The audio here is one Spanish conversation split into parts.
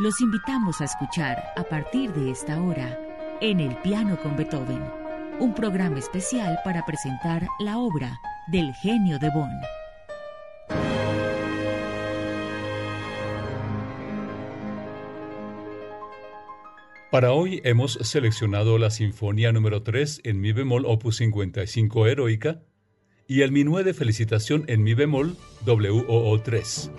Los invitamos a escuchar a partir de esta hora En el piano con Beethoven, un programa especial para presentar la obra del genio de Bonn. Para hoy hemos seleccionado la Sinfonía número 3 en Mi bemol opus 55 heroica y el Minué de felicitación en Mi bemol WOO 3.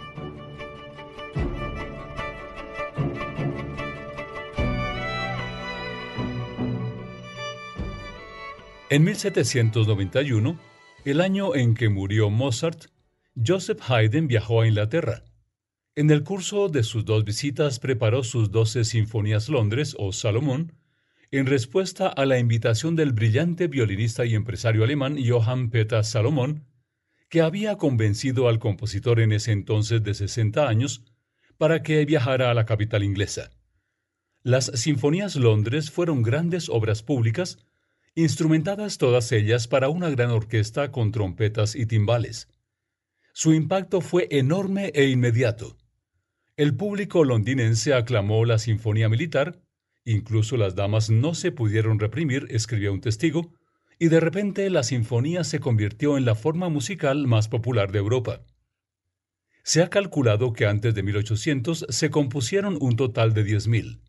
En 1791, el año en que murió Mozart, Joseph Haydn viajó a Inglaterra en el curso de sus dos visitas preparó sus doce Sinfonías Londres o Salomón, en respuesta a la invitación del brillante violinista y empresario alemán Johann Peter Salomón, que había convencido al compositor en ese entonces de 60 años para que viajara a la capital inglesa. Las Sinfonías Londres fueron grandes obras públicas, instrumentadas todas ellas para una gran orquesta con trompetas y timbales. Su impacto fue enorme e inmediato. El público londinense aclamó la Sinfonía Militar, incluso las damas no se pudieron reprimir, escribió un testigo, y de repente la sinfonía se convirtió en la forma musical más popular de Europa. Se ha calculado que antes de 1800 se compusieron un total de 10.000.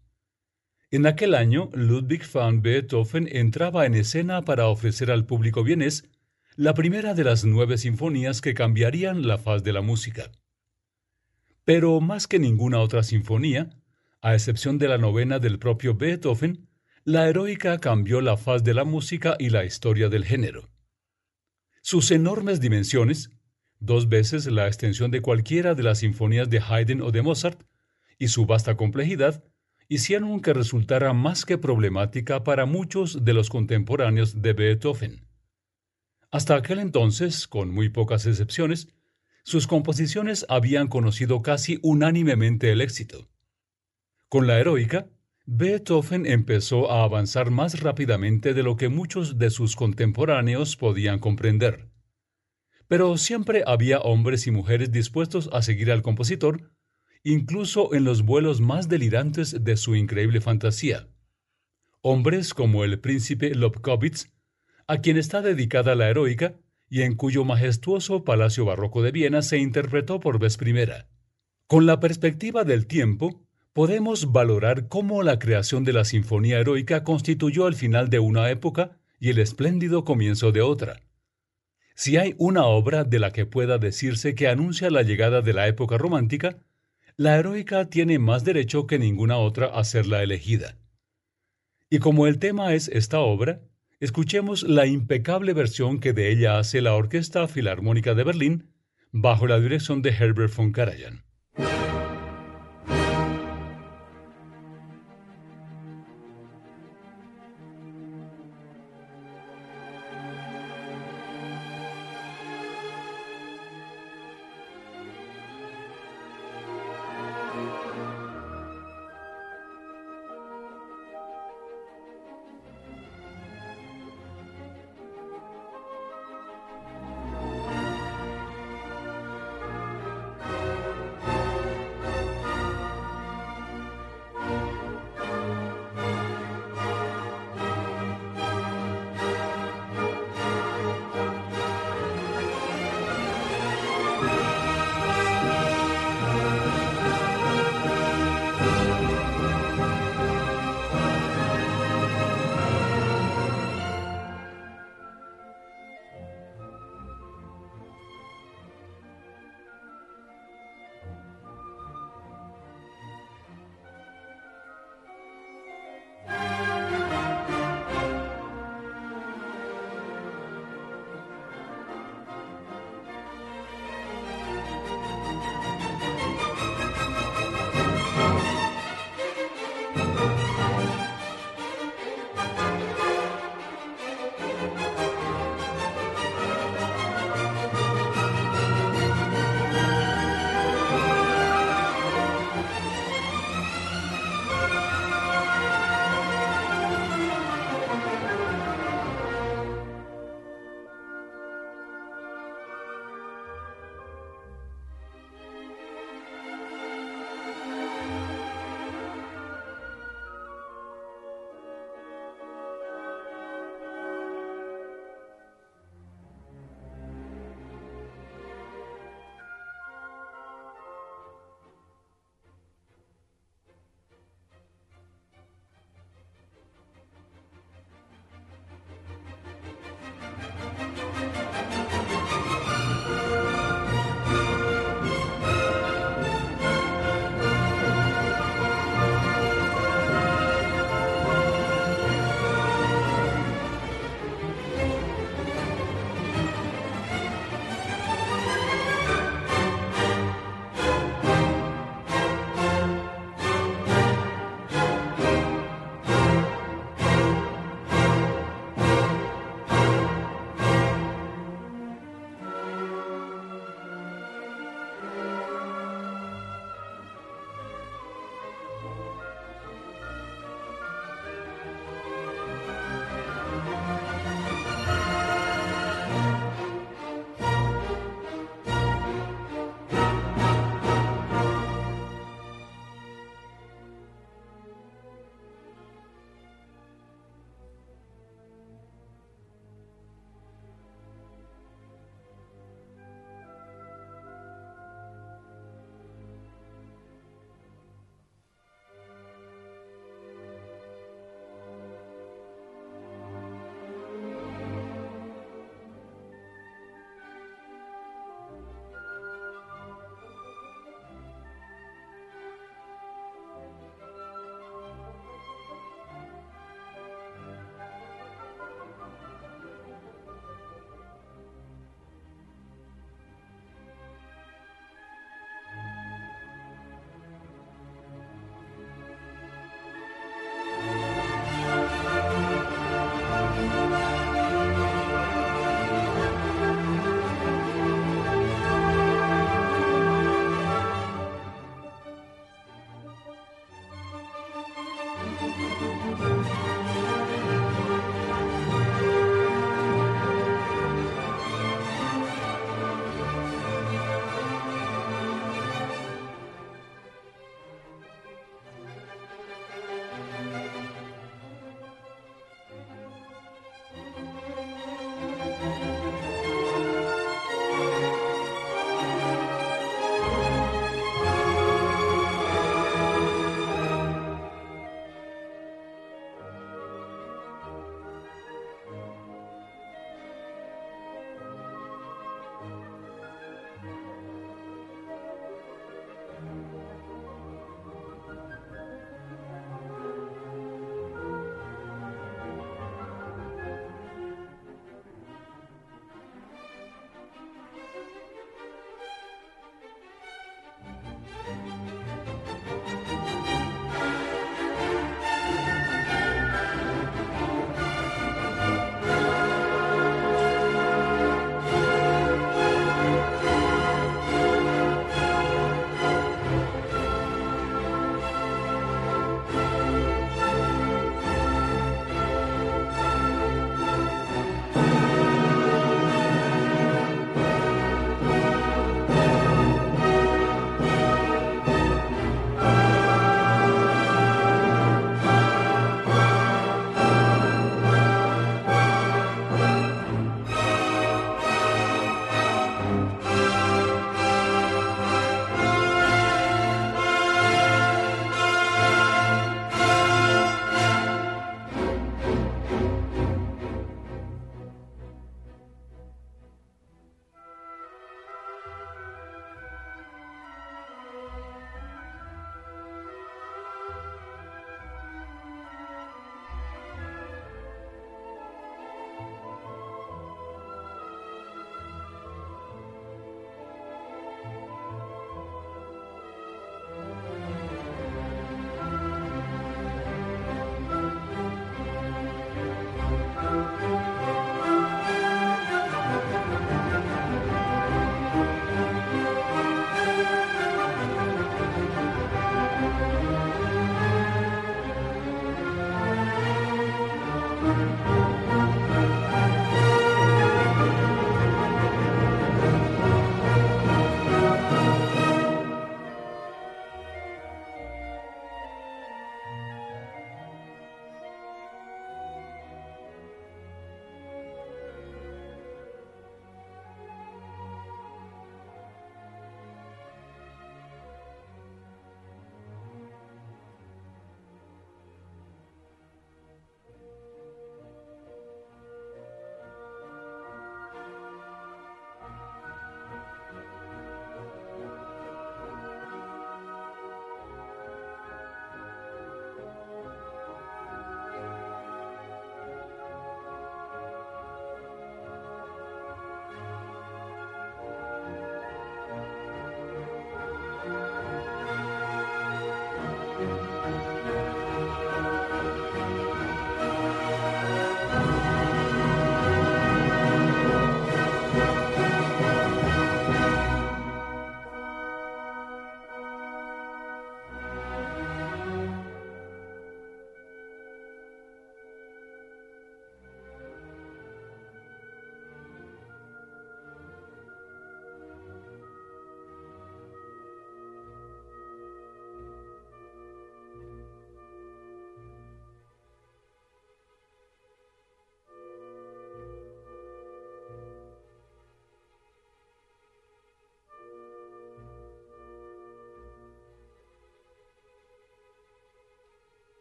En aquel año, Ludwig van Beethoven entraba en escena para ofrecer al público vienés la primera de las nueve sinfonías que cambiarían la faz de la música. Pero más que ninguna otra sinfonía, a excepción de la novena del propio Beethoven, la heroica cambió la faz de la música y la historia del género. Sus enormes dimensiones, dos veces la extensión de cualquiera de las sinfonías de Haydn o de Mozart, y su vasta complejidad, hicieron que resultara más que problemática para muchos de los contemporáneos de Beethoven. Hasta aquel entonces, con muy pocas excepciones, sus composiciones habían conocido casi unánimemente el éxito. Con la heroica, Beethoven empezó a avanzar más rápidamente de lo que muchos de sus contemporáneos podían comprender. Pero siempre había hombres y mujeres dispuestos a seguir al compositor, incluso en los vuelos más delirantes de su increíble fantasía. Hombres como el príncipe Lobkowitz, a quien está dedicada la heroica, y en cuyo majestuoso Palacio Barroco de Viena se interpretó por vez primera. Con la perspectiva del tiempo, podemos valorar cómo la creación de la Sinfonía Heroica constituyó el final de una época y el espléndido comienzo de otra. Si hay una obra de la que pueda decirse que anuncia la llegada de la época romántica, la heroica tiene más derecho que ninguna otra a ser la elegida. Y como el tema es esta obra, escuchemos la impecable versión que de ella hace la Orquesta Filarmónica de Berlín bajo la dirección de Herbert von Karajan.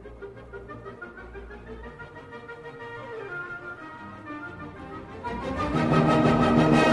Thank you.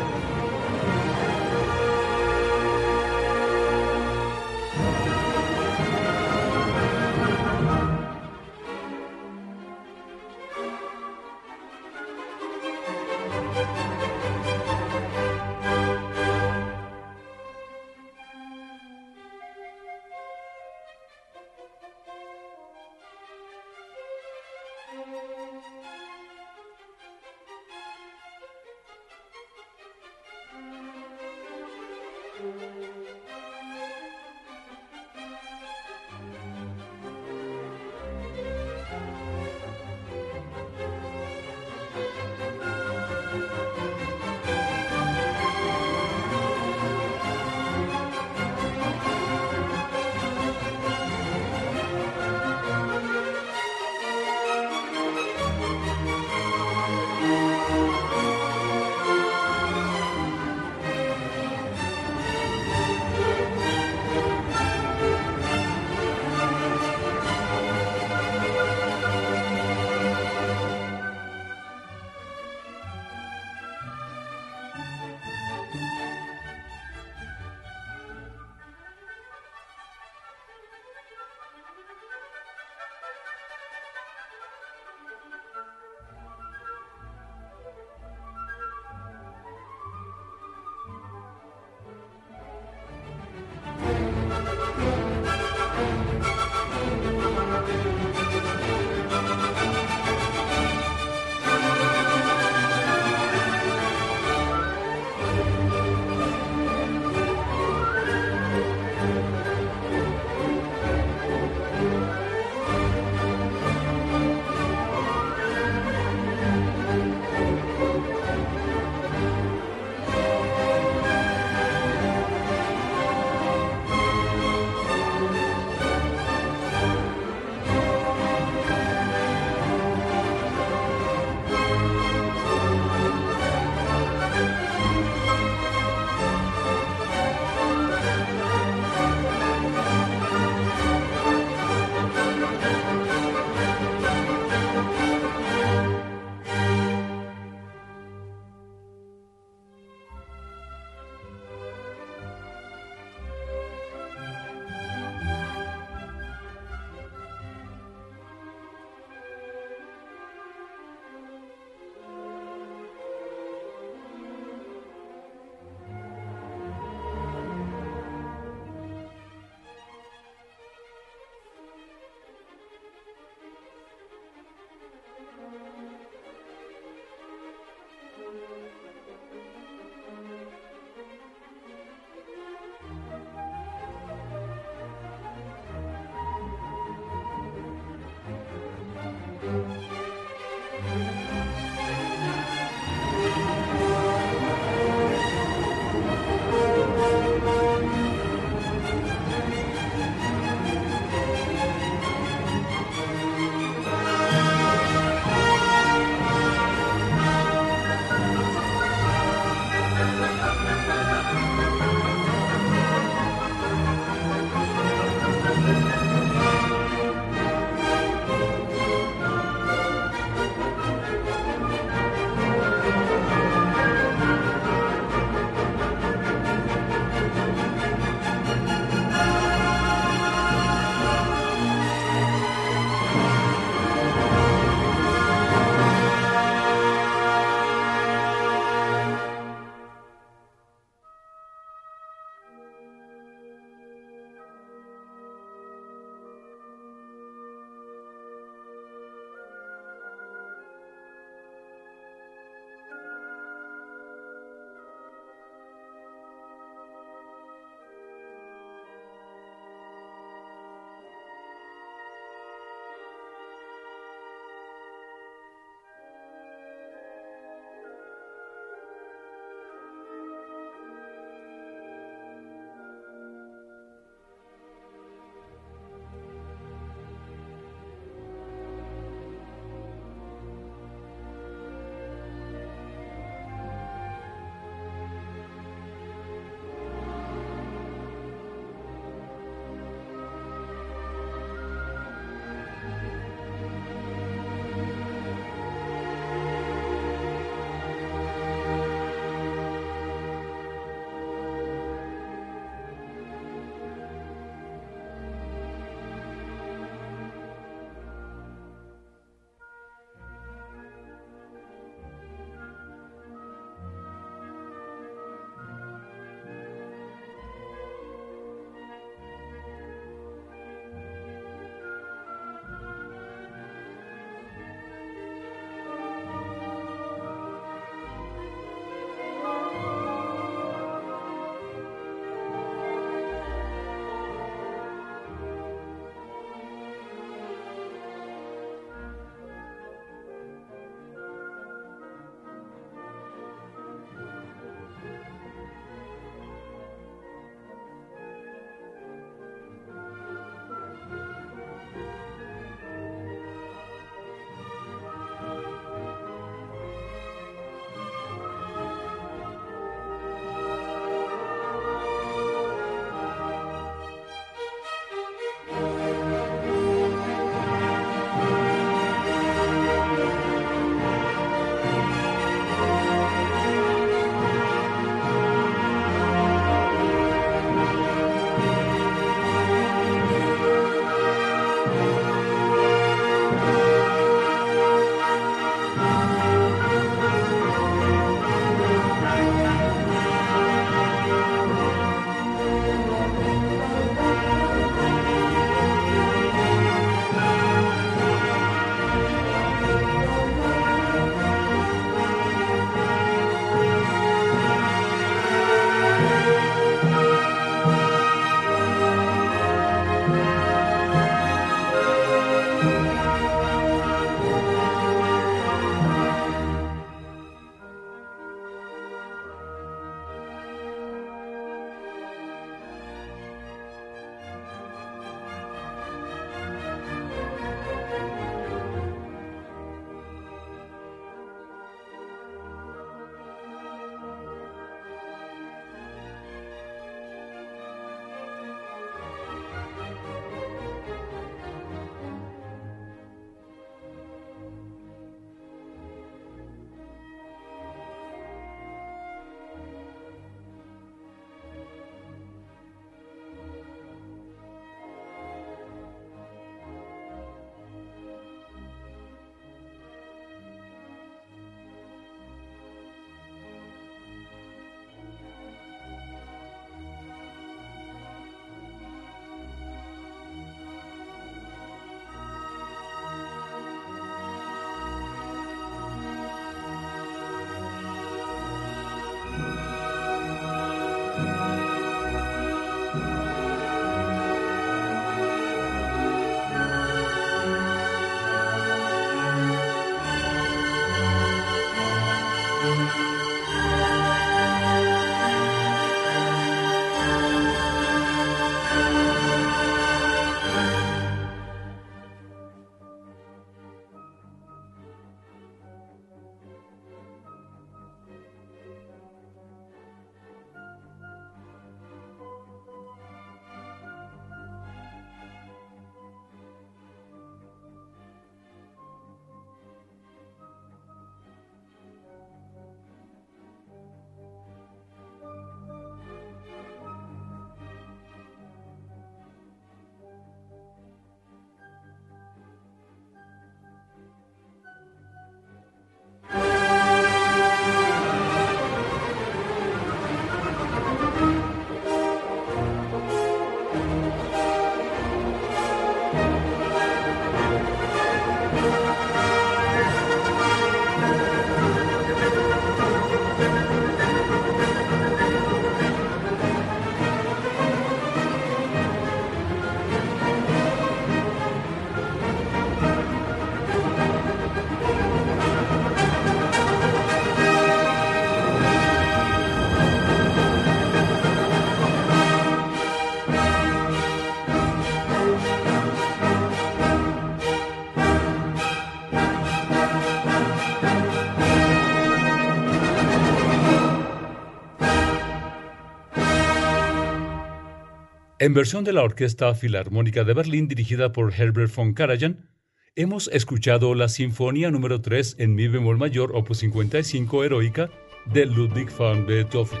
En versión de la Orquesta Filarmónica de Berlín dirigida por Herbert von Karajan, hemos escuchado la Sinfonía número 3 en mi bemol mayor, opus 55 heroica, de Ludwig van Beethoven.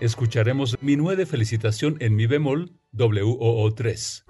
Escucharemos Mi de Felicitación en mi bemol WOO3.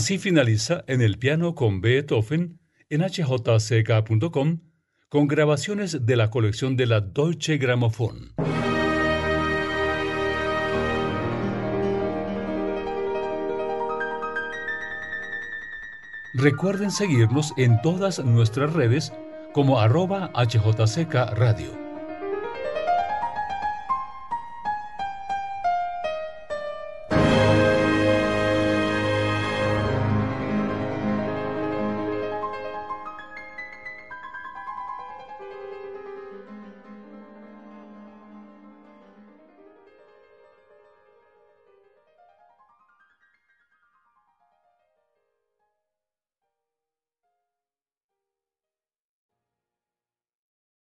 Así finaliza en el piano con Beethoven en hjck.com con grabaciones de la colección de la Deutsche Grammophon. Recuerden seguirnos en todas nuestras redes como arroba HJCK Radio.